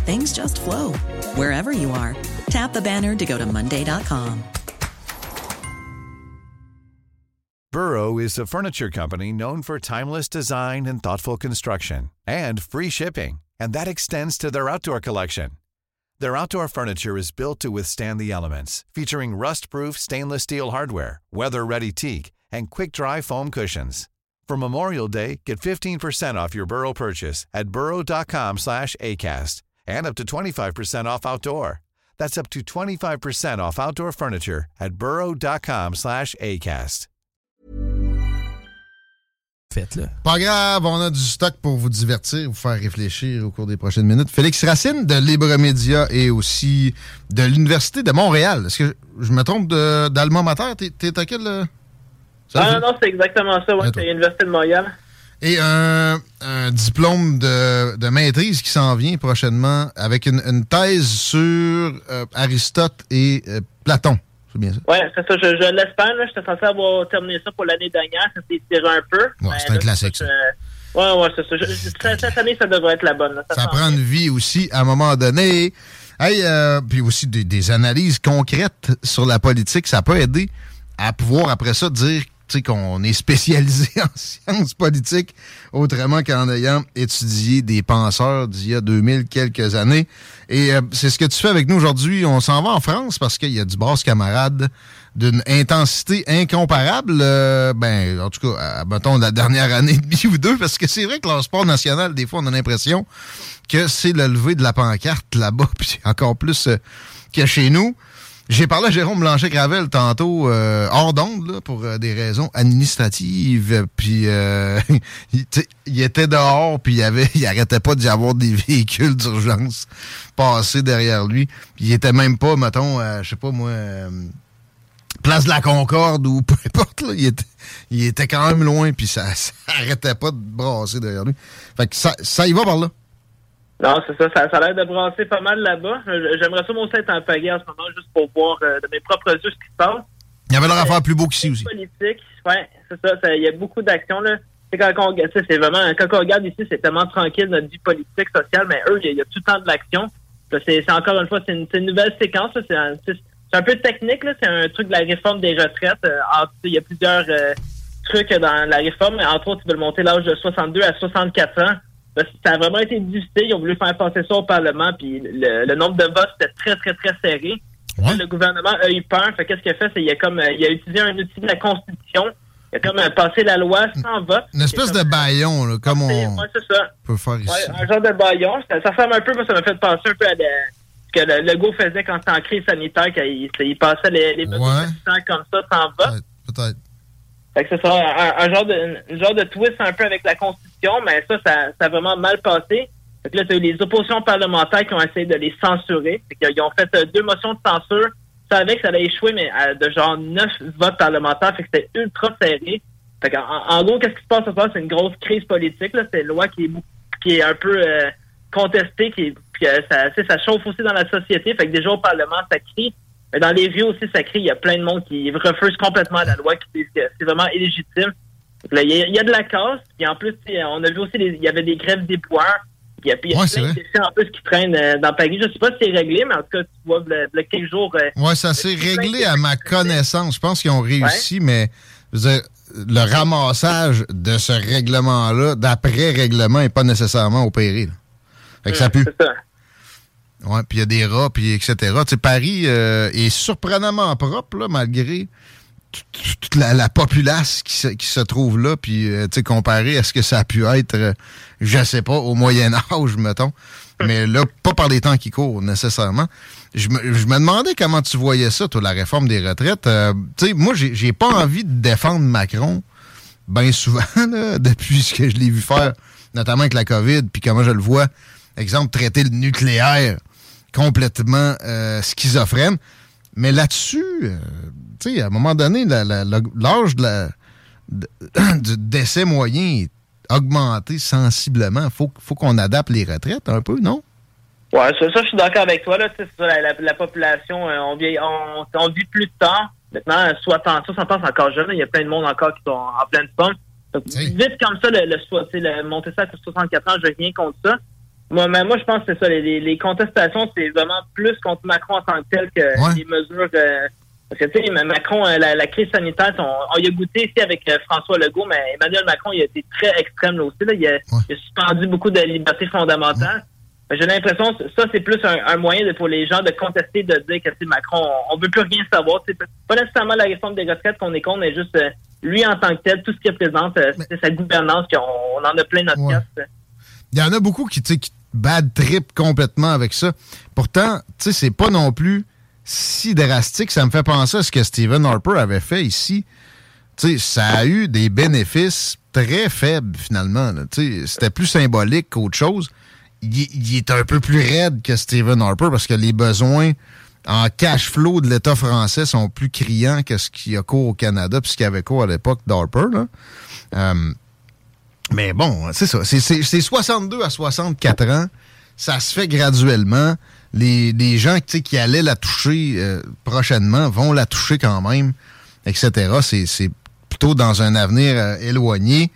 things just flow wherever you are. Tap the banner to go to Monday.com. Burrow is a furniture company known for timeless design and thoughtful construction and free shipping, and that extends to their outdoor collection. Their outdoor furniture is built to withstand the elements, featuring rust-proof stainless steel hardware, weather-ready teak, and quick-dry foam cushions. For Memorial Day, get 15% off your Burrow purchase at burrow.com slash ACAST and up to 25% off outdoor. That's up to 25% off outdoor furniture at burrow.com slash ACAST. Faites-le. Pas grave, on a du stock pour vous divertir, vous faire réfléchir au cours des prochaines minutes. Félix Racine de Libre Média et aussi de l'Université de Montréal. Est-ce que je me trompe d'Alma Mater? T'es à quel... euh, ça, Ah non, non, c'est exactement ça, ouais, c'est l'Université de Montréal. Et un, un diplôme de, de maîtrise qui s'en vient prochainement avec une, une thèse sur euh, Aristote et euh, Platon. C'est bien ça? Ouais, c'est ça, je, je l'espère, là. J'étais censé avoir terminé ça pour l'année dernière, ça s'est tiré un peu. Ouais, c'est un là, classique, ça. je- Ouais, ouais, c'est ça. Je- je- cette- année, ça devrait être la bonne. là. Ça prend une vie aussi à un moment donné. Hey, euh, puis aussi des, des analyses concrètes sur la politique, ça peut aider à pouvoir après ça dire qu'on est spécialisé en sciences politiques autrement qu'en ayant étudié des penseurs d'il y a 2000 quelques années. Et euh, c'est ce que tu fais avec nous aujourd'hui. On s'en va en France parce qu'il y a du brasse camarade d'une intensité incomparable. euh, ben, en tout cas, à, mettons, la dernière année et demie ou deux, parce que c'est vrai que leur sport national, des fois, on a l'impression que c'est le lever de la pancarte là-bas, puis encore plus euh, que chez nous. J'ai parlé à Jérôme Blanchet-Gravel tantôt, euh, hors d'onde, pour euh, des raisons administratives. Puis euh, il, était dehors, puis il, arrêtait pas d'y avoir des véhicules d'urgence passés derrière lui. Puis il était même pas, mettons, je sais pas moi, euh, Place de la Concorde ou peu importe. Là, il, était, il était quand même loin, puis ça, ça arrêtait pas de brasser derrière lui. Fait que ça, ça y va par là. Non, c'est ça, ça. Ça a l'air de brasser pas mal là-bas. Euh, J'aimerais ça, aussi, être en pagaie en ce moment, juste pour voir euh, de mes propres yeux ce qui se passe. Il y avait leur affaire plus beau qu'ici aussi. politique, ouais, c'est ça, ça- Il y a beaucoup d'actions, là. C'est quand on, c'est vraiment, quand on regarde ici, c'est tellement tranquille, notre vie politique, sociale, mais eux, il y, a- il y a tout le temps de l'action. C'est c'est encore une fois, c'est une, nouvelle séquence, c'est un, peu technique. C'est un truc de la réforme des retraites. Euh, il y a plusieurs euh, trucs dans la réforme, entre autres, ils veulent monter l'âge de 62 à 64 ans. Parce que Ça a vraiment été discuté. Ils ont voulu faire passer ça au Parlement, puis le, le nombre de votes était très, très, très serré. Le gouvernement a eu peur. Fait qu'est-ce qu'il a fait? C'est il a comme euh, il a utilisé un outil de la Constitution. Il a comme euh, passé la loi sans vote. Une espèce de baillon, là, comme on Ouais, c'est ça. peut faire ici. Ouais, un genre de baillon. Ça, ça ressemble un peu, moi, ça m'a fait penser un peu à ce que le Legault faisait quand c'était en crise sanitaire, quand il, il passait les, les mesures comme ça sans vote. Peut-être. Fait que c'est ça, un, un genre de un genre de twist un peu avec la Constitution, mais ça, ça, ça a vraiment mal passé. Fait que là, t'as eu les oppositions parlementaires qui ont essayé de les censurer. Fait qu'ils ont fait euh, deux motions de censure. Ça savait que ça allait échouer, mais euh, de genre neuf votes parlementaires. Fait que c'était ultra serré. Fait en, en gros, qu'est-ce qui se passe ce soir? C'est une grosse crise politique. C'est une loi qui est, qui est un peu euh, contestée, qui puis euh, ça, ça chauffe aussi dans la société. Fait que déjà au Parlement, ça crie. Mais dans les rues aussi, ça crie. Il y a plein de monde qui refuse complètement la loi, qui disent que c'est vraiment illégitime. il, y a, de la casse. Puis en plus, on a vu aussi, il y avait des grèves des poires. Il y a, plein de en plus qui traînent euh, dans Paris. Je ne sais pas si c'est réglé, mais en tout cas, tu vois, le, quelques jours. Euh, oui, ça s'est réglé à ma connaissance. Je pense qu'ils ont réussi, mais le ramassage de ce règlement-là, d'après règlement, n'est pas nécessairement opéré. Fait que ça pue. C'est ça. Ouais, puis il y a des rats, puis etc. Tu sais, Paris euh, est surprenamment propre, là, malgré toute la, populace qui se, qui se, trouve là, puis euh, tu sais, comparé à ce que ça a pu être, euh, je sais pas, au Moyen Âge, mettons. Mais là, pas par les temps qui courent, nécessairement. Je me, demandais comment tu voyais ça, toi, la réforme des retraites. tu sais, moi, j'ai pas envie de défendre Macron, bien souvent, depuis ce que je l'ai vu faire, notamment avec la COVID, puis comment je le vois, exemple, traiter le nucléaire complètement euh, schizophrène. Mais là-dessus, euh, tu sais, à un moment donné, l'âge du décès moyen est augmenté sensiblement. Il faut, faut qu'on adapte les retraites un peu, non? Oui, ça, je suis d'accord avec toi. Là, la, population, euh, on, vit, on, vit plus de temps. Maintenant, 60, 60 ans, c'est encore jeune. Il y a plein de monde encore qui sont en pleine forme. Vite comme ça, le, le, monter ça à 64 ans, je n'ai rien contre ça. Moi, moi, je pense que c'est ça. Les, contestations, c'est vraiment plus contre Macron en tant que tel que les mesures. Euh, parce que, tu sais, Macron, euh, la, crise sanitaire, on, y a goûté ici avec euh, François Legault, mais Emmanuel Macron, il a été très extrême là aussi. Là. Il, a, suspendu beaucoup de libertés fondamentales. J'ai l'impression que ça, c'est plus un, moyen pour les gens de contester, de dire que Macron, on, ne veut plus rien savoir. C'est pas nécessairement la réforme des retraites qu'on est contre, mais juste lui en tant que tel, tout ce qu'il représente, c'est sa gouvernance, qu'on on en a plein notre ouais. Il y en a beaucoup qui, qui bad trip complètement avec ça. Pourtant, tu sais, c'est pas non plus si drastique. Ça me fait penser à ce que Stephen Harper avait fait ici. Tu sais, ça a eu des bénéfices très faibles, finalement. Tu sais, c'était plus symbolique qu'autre chose. Il, est un peu plus raide que Stephen Harper parce que les besoins en cash flow de l'État français sont plus criants que ce qu'il y a cours au Canada puis ce qu'il y avait cours à l'époque d'Harper. Euh, mais bon, c'est ça. C'est 62 à 64 ans. Ça se fait graduellement. Les, les gens qui allaient la toucher euh, prochainement vont la toucher quand même, etc. C'est plutôt dans un avenir euh, éloigné.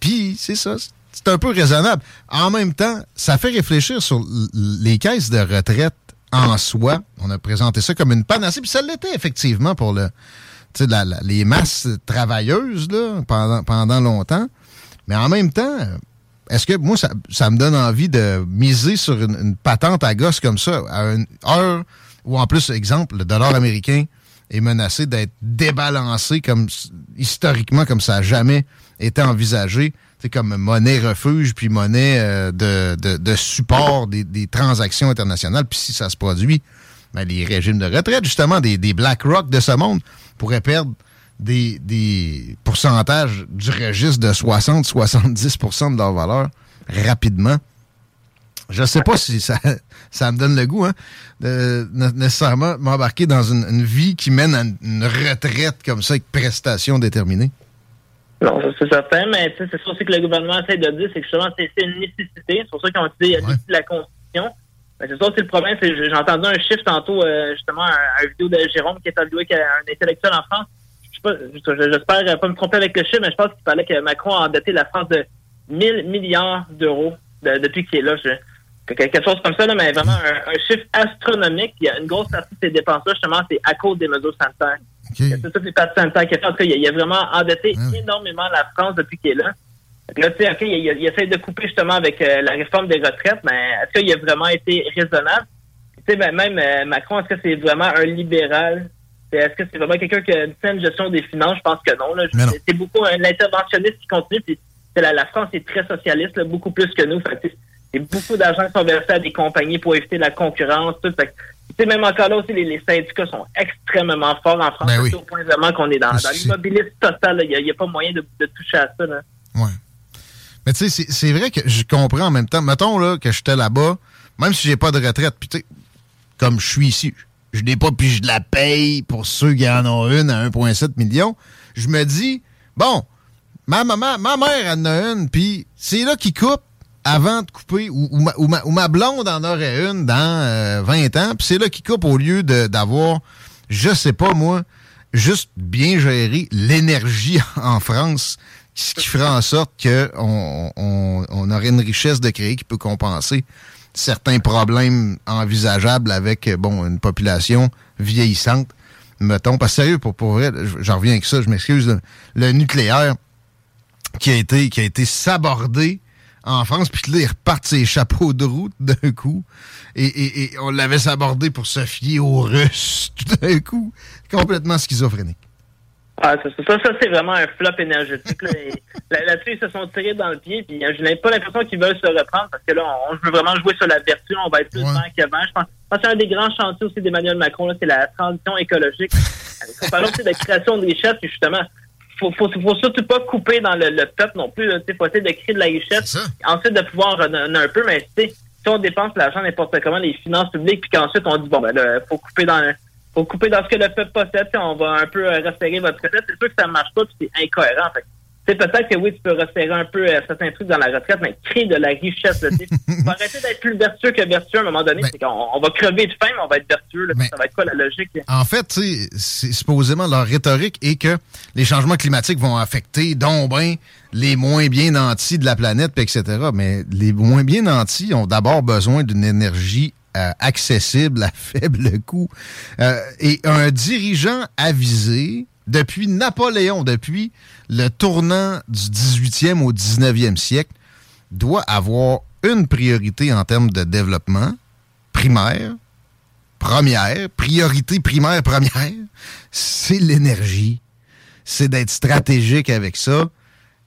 Puis, c'est ça. C'est un peu raisonnable. En même temps, ça fait réfléchir sur les caisses de retraite en soi. On a présenté ça comme une panacée. Puis ça l'était effectivement pour le, la, les masses travailleuses là, pendant, pendant longtemps. Mais en même temps, est-ce que moi, ça, me donne envie de miser sur une, patente à gosse comme ça, à une heure où, en plus, exemple, le dollar américain est menacé d'être débalancé comme historiquement comme ça n'a jamais été envisagé. C'est comme monnaie refuge puis monnaie euh, de, support des, transactions internationales. Puis si ça se produit, ben, les régimes de retraite, justement, des, des BlackRock de ce monde pourraient perdre des, pourcentages du registre de 60-70% de leur valeur rapidement. Je ne sais pas si ça, ça me donne le goût, hein, de nécessairement m'embarquer dans une, vie qui mène à une retraite comme ça avec prestations déterminées. Non, c'est certain, mais c'est ça aussi que le gouvernement essaie de dire, c'est que justement, c'est une nécessité. C'est pour ça qu'ils ont dit ouais. la Constitution. c'est ça aussi le problème, c'est j'ai entendu un chiffre tantôt, euh, justement, un, vidéo de Jérôme qui est alloué un intellectuel en France j'espère pas me tromper avec le chiffre, mais je pense qu'il fallait que Macron a endetté la France de 1000 milliards d'euros depuis qu'il est là. quelque chose comme ça, mais vraiment un, chiffre astronomique. Il y a une grosse partie de ces dépenses-là, justement, c'est à cause des mesures sanitaires. C'est toutes les parties sanitaires qu'il a En tout cas, il, a vraiment endetté ah. énormément la France depuis qu'il est là. Là, tu sais, OK, il, essaie de couper justement avec euh, la réforme des retraites, mais est-ce qu'il a vraiment été raisonnable? Tu sais, ben, même euh, Macron, est-ce que c'est vraiment un libéral est-ce que c'est vraiment quelqu'un qui a une saine gestion des finances? Je pense que non. C'est beaucoup un interventionniste qui continue. Puis la, France est très socialiste, beaucoup plus que nous. c'est beaucoup d'argent qui sont versés à des compagnies pour éviter la concurrence. Tout. même encore là aussi, les, syndicats sont extrêmement forts en France. Ben au point vraiment qu'on est dans, l'immobilisme total. Il n'y a, pas moyen de, toucher à ça. Là. Ouais. Mais tu sais, c'est vrai que je comprends en même temps. Mettons là, que j'étais là-bas, même si j'ai pas de retraite, puis comme je suis ici, je n'ai pas, puis je la paye pour ceux qui en ont une à 1,7 million. Je me dis, bon, ma maman, ma mère en a une, puis c'est là qui coupe, avant de couper, ou, ma, blonde en aurait une dans 20 euh, ans, puis c'est là qu'il coupe au lieu d'avoir, je sais pas moi, juste bien gérer l'énergie en France, ce qui ferait en sorte qu'on on, aurait une richesse de créer qui peut compenser certains problèmes envisageables avec bon une population vieillissante. Mettons, parce que sérieux, pour, pour vrai, j'en reviens avec ça, je m'excuse, le, nucléaire qui a été, qui a été sabordé en France, puis là, il repart ses chapeaux de route d'un coup. Et, on l'avait sabordé pour se fier aux Russes tout d'un coup. Complètement schizophrénique. Ah, ça, ça, ça c'est vraiment un flop énergétique. Là-dessus, ils se sont tirés dans le pied. Puis, je n'ai pas l'impression qu'ils veulent se reprendre parce que là, on, veut vraiment jouer sur la vertu. On va être plus ouais. qu'avant. Je pense, que c'est un des grands chantiers aussi d'Emmanuel Macron. C'est la transition écologique. On parle aussi de la création de richesse. Puis justement, faut, faut, faut surtout pas couper dans le, peuple non plus. Il faut essayer de créer de la richesse. Ensuite, de pouvoir redonner un peu. Mais si on dépense l'argent n'importe comment, les finances publiques, puis qu'ensuite on dit, bon, ben là, faut couper dans faut couper dans ce que le peuple possède, on va un peu euh, resserrer votre retraite. C'est sûr que ça ne marche pas, puis c'est incohérent. Fait peut-être que oui, tu peux resserrer un peu euh, certains trucs dans la retraite, mais créer de la richesse. Il faut arrêter d'être plus vertueux que vertueux à un moment donné. c'est qu'on on va crever de faim, mais on va être vertueux. ça va être quoi la logique? En fait, c'est supposément leur rhétorique est que les changements climatiques vont affecter donc ben, les moins bien nantis de la planète, etc. Mais les moins bien nantis ont d'abord besoin d'une énergie euh, accessible à faible coût. Euh, et un dirigeant avisé, depuis Napoléon, depuis le tournant du 18e au 19e siècle, doit avoir une priorité en termes de développement primaire, première, priorité primaire, première, c'est l'énergie. C'est d'être stratégique avec ça.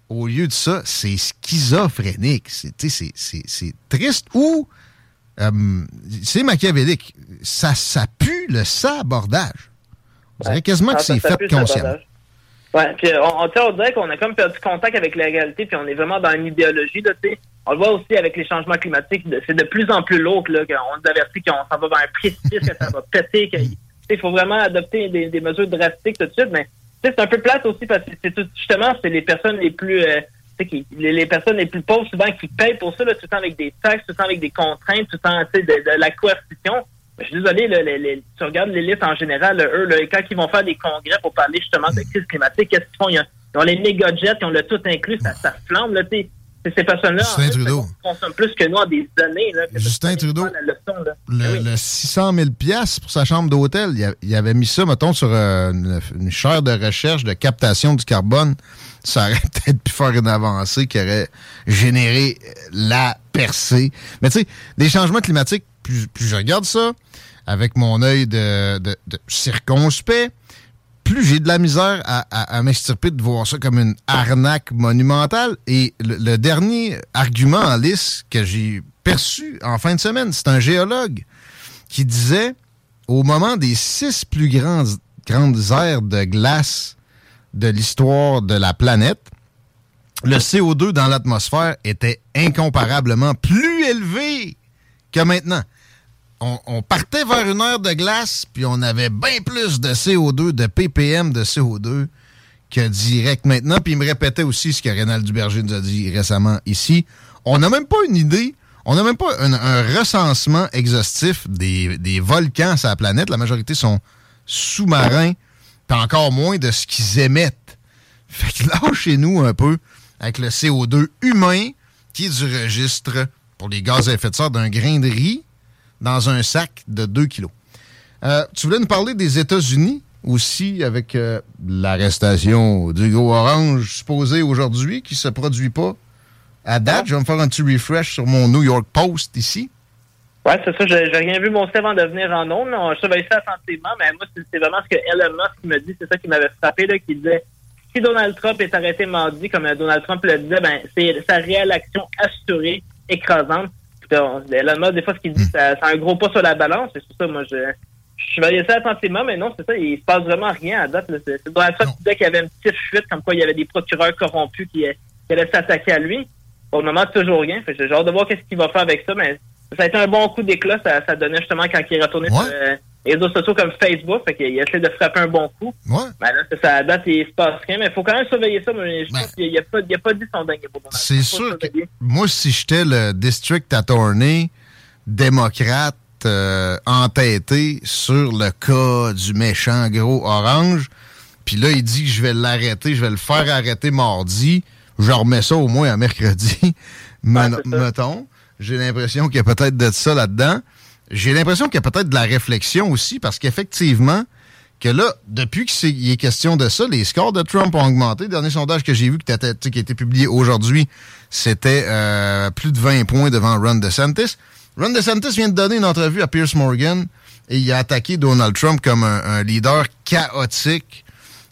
Au lieu de ça, c'est schizophrénique. C'est triste. Ou euh, c'est machiavélique. Ça, ça pue le sabordage. On dirait quasiment que c'est fait consciemment. Puis on, on, dirait qu'on a comme perdu contact avec la réalité, puis on est vraiment dans une idéologie. Là, on le voit aussi avec les changements climatiques, c'est de plus en plus lourd là, qu'on nous avertit qu'on s'en va vers un précipice, que ça va péter, qu'il faut vraiment adopter des, mesures drastiques tout de suite, mais c'est un peu plate aussi parce que c'est justement c'est les personnes les plus euh, les, personnes les plus pauvres, souvent, qui payent pour ça, tout le temps avec des taxes, tout le temps avec des contraintes, tout le temps de, de la coercition. Je suis désolé, les, tu regardes l'élite en général, eux, quand ils vont faire des congrès pour parler justement de crise climatique, qu'est-ce qu'ils font? Ils ont, les méga jets, ils ont le tout inclus, ça, ça flambe, là, tu ces personnes-là consomment plus que nous en des années. Justin Trudeau, le, 600 000 pour sa chambre d'hôtel, il, avait mis ça, mettons, sur euh, une, une, chaire de recherche de captation du carbone ça aurait peut-être pu faire une avancée qui aurait généré la percée. Mais tu sais, les changements climatiques, plus, je regarde ça avec mon œil de, circonspect, plus j'ai de la misère à, à, de voir ça comme une arnaque monumentale. Et le, dernier argument en lice que j'ai perçu en fin de semaine, c'est un géologue qui disait, au moment des six plus grandes, grandes aires de glace de l'histoire de la planète, le CO2 dans l'atmosphère était incomparablement plus élevé que maintenant. On, partait vers une heure de glace, puis on avait bien plus de CO2, de ppm de CO2 que direct maintenant. Puis il me répétait aussi ce que Rénal Duberger nous a dit récemment ici. On n'a même pas une idée, on n'a même pas un, recensement exhaustif des, des volcans sur la planète. La majorité sont sous-marins encore moins de ce qu'ils émettent. Fait que là, chez nous un peu avec le CO2 humain qui est du registre pour les gaz à effet de serre d'un grain de riz dans un sac de 2 kilos. Euh, tu voulais nous parler des États-Unis aussi avec euh, l'arrestation d'Hugo Orange supposé aujourd'hui qui se produit pas à date. Je vais me faire un petit refresh sur mon New York Post ici. Oui, c'est ça. J'ai rien vu mon avant de venir en ondes. Je surveille ça attentivement, mais moi, c'est vraiment ce que Elon Musk me dit. C'est ça qui m'avait frappé, là, qui disait si Donald Trump est arrêté mardi, comme Donald Trump le disait, ben, c'est sa réelle action assurée, écrasante. Elon Musk, des fois, ce qu'il dit, c'est un gros pas sur la balance. C'est pour ça, moi, je, je surveillais ça attentivement, mais non, c'est ça, il se passe vraiment rien à date. C'est Donald Trump qui disait qu'il y avait une petite fuite, comme quoi il y avait des procureurs corrompus qui, qui allaient s'attaquer à lui. Pour le moment, toujours rien. J'ai hâte de voir qu'est-ce qu'il va faire avec ça, mais ça a été un bon coup d'éclat. Ça, ça donnait justement quand il est retourné sur, euh, les réseaux sociaux comme Facebook, fait qu'il essaie de frapper un bon coup. Ouais. Ben là, ça, ça date et il se passe rien, mais il faut quand même surveiller ça. Mais je Ben, pense qu'il n'y a, pas- il a pas dit son dingue. C'est sûr que moi, si j'étais le district attorney démocrate euh, entêté sur le cas du méchant gros orange, puis là, il dit que je vais l'arrêter, je vais le faire arrêter mardi, je remets ça au moins à mercredi, mettons. J'ai l'impression qu'il y a peut-être de ça là-dedans. J'ai l'impression qu'il y a peut-être de la réflexion aussi, parce qu'effectivement, que là, depuis qu'il est question de ça, les scores de Trump ont augmenté. Le dernier sondage que j'ai vu qui, a été publié aujourd'hui, c'était euh, plus de 20 points devant Ron DeSantis. Ron DeSantis vient de donner une entrevue à Pierce Morgan et il a attaqué Donald Trump comme un, leader chaotique.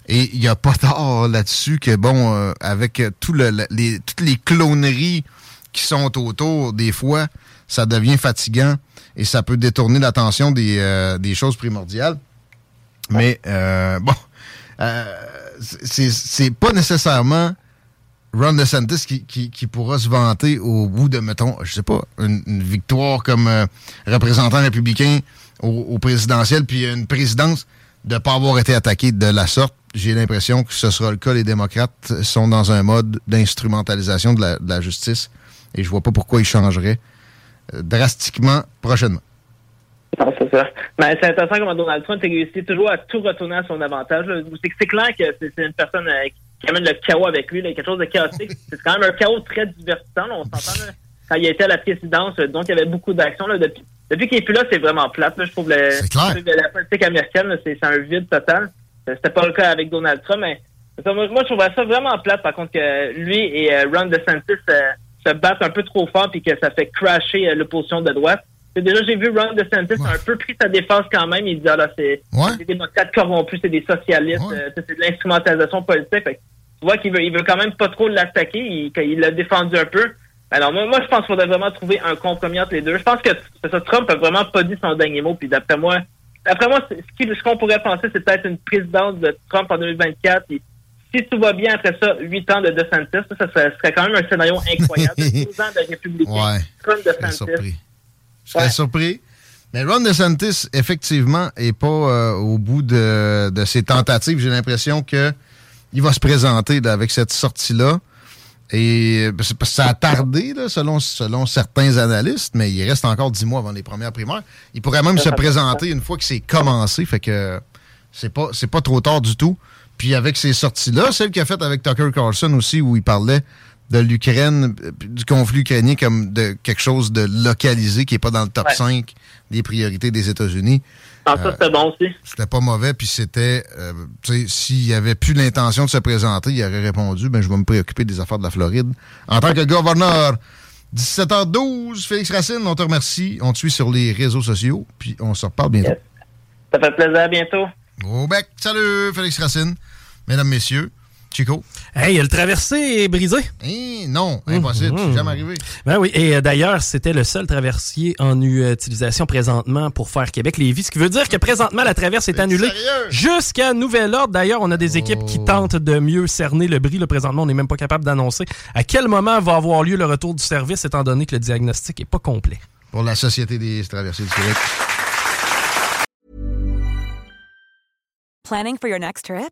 Et il n'y a pas tort là-dessus que, bon, euh, avec tout le- les, toutes les cloneries qui sont autour, des fois, ça devient fatigant et ça peut détourner l'attention des, euh, des choses primordiales. Mais euh, bon, euh, c'est pas nécessairement Ron DeSantis qui, qui, pourra se vanter au bout de, mettons, je sais pas, une, victoire comme euh, représentant républicain au, présidentiel, puis une présidence de ne pas avoir été attaqué de la sorte. J'ai l'impression que ce sera le cas. Les démocrates sont dans un mode d'instrumentalisation de la justice et je vois pas pourquoi ils changeraient euh, drastiquement prochainement. Non, c'est ça. Mais c'est intéressant comment Donald Trump a réussi toujours à tout retourner à son avantage. C'est clair que c'est une personne euh, qui amène le chaos avec lui, là, quelque chose de chaotique. c'est quand même un chaos très divertissant. là, on s'entend quand il était à la présidence, euh, donc il y avait beaucoup d'actions. Depuis, depuis qu'il est plus là, c'est vraiment plate. là. Je trouve le, la politique américaine, c'est un vide total. C'était pas le cas avec Donald Trump, mais moi, je trouvais ça vraiment plate, par contre, que lui et euh, Ron DeSantis euh, se battent un peu trop fort puis que ça fait crasher euh, l'opposition de droite. Déjà, j'ai vu Ron DeSantis Ouais. un peu pris sa défense quand même. Il dit, ah là, c'est Ouais. des démocrates corrompus, c'est des socialistes, Ouais. euh, c'est de l'instrumentalisation politique. Fait tu vois qu'il veut, il veut quand même pas trop l'attaquer. Il, l'a défendu un peu. Alors, moi, moi je pense qu'il faudrait vraiment trouver un compromis entre les deux. Je pense que ça, Trump a vraiment pas dit son dernier mot. Puis d'après moi, d'après moi, ce qu'on pourrait penser, c'est peut-être une présidence de Trump en 2024. Puis si tout va bien après ça, huit ans de DeSantis, ça, ça serait, quand même un scénario incroyable. 12 ans de républicain. Ouais. Je serais DeSantis. surpris. Je serais Ouais. surpris. Mais Ron DeSantis, effectivement, est pas euh, au bout de, de ses tentatives. J'ai l'impression que il va se présenter là, avec cette sortie-là. Et euh, c'est parce que ça a tardé, là, selon, selon certains analystes, mais il reste encore dix mois avant les premières primaires. Il pourrait même se présenter une fois que c'est commencé. Fait que c'est pas, c'est pas trop tard du tout. Puis avec ces sorties-là, celle qu'il a faite avec Tucker Carlson aussi, où il parlait de l'Ukraine, euh, du conflit ukrainien comme de quelque chose de localisé qui n'est pas dans le top Ouais. 5 des priorités des États-Unis. Ah, ça, c'était bon aussi. C'était pas mauvais, puis c'était, euh, tu sais, s'il avait plus l'intention de se présenter, il aurait répondu, ben je vais me préoccuper des affaires de la Floride. En tant que gouverneur, 17h12, Félix Racine, on te remercie. On te suit sur les réseaux sociaux, puis on se reparle bientôt. Yes. Ça fait plaisir. À bientôt. Au bec, salut Félix Racine. Mesdames, messieurs, Chico. Hey, le traversé est brisé. Eh non, impossible, c'est jamais arrivé. Ben oui, et euh, d'ailleurs, c'était le seul traversier en u- utilisation présentement pour faire Québec-Lévis, ce qui veut dire que présentement, la traverse est annulée sérieux? jusqu'à nouvel ordre. D'ailleurs, on a des équipes qui Oh. tentent de mieux cerner le bris. Là, présentement, on n'est même pas capable d'annoncer à quel moment va avoir lieu le retour du service, étant donné que le diagnostic est pas complet. Pour la Société des traversées du Québec. Planning for your next trip?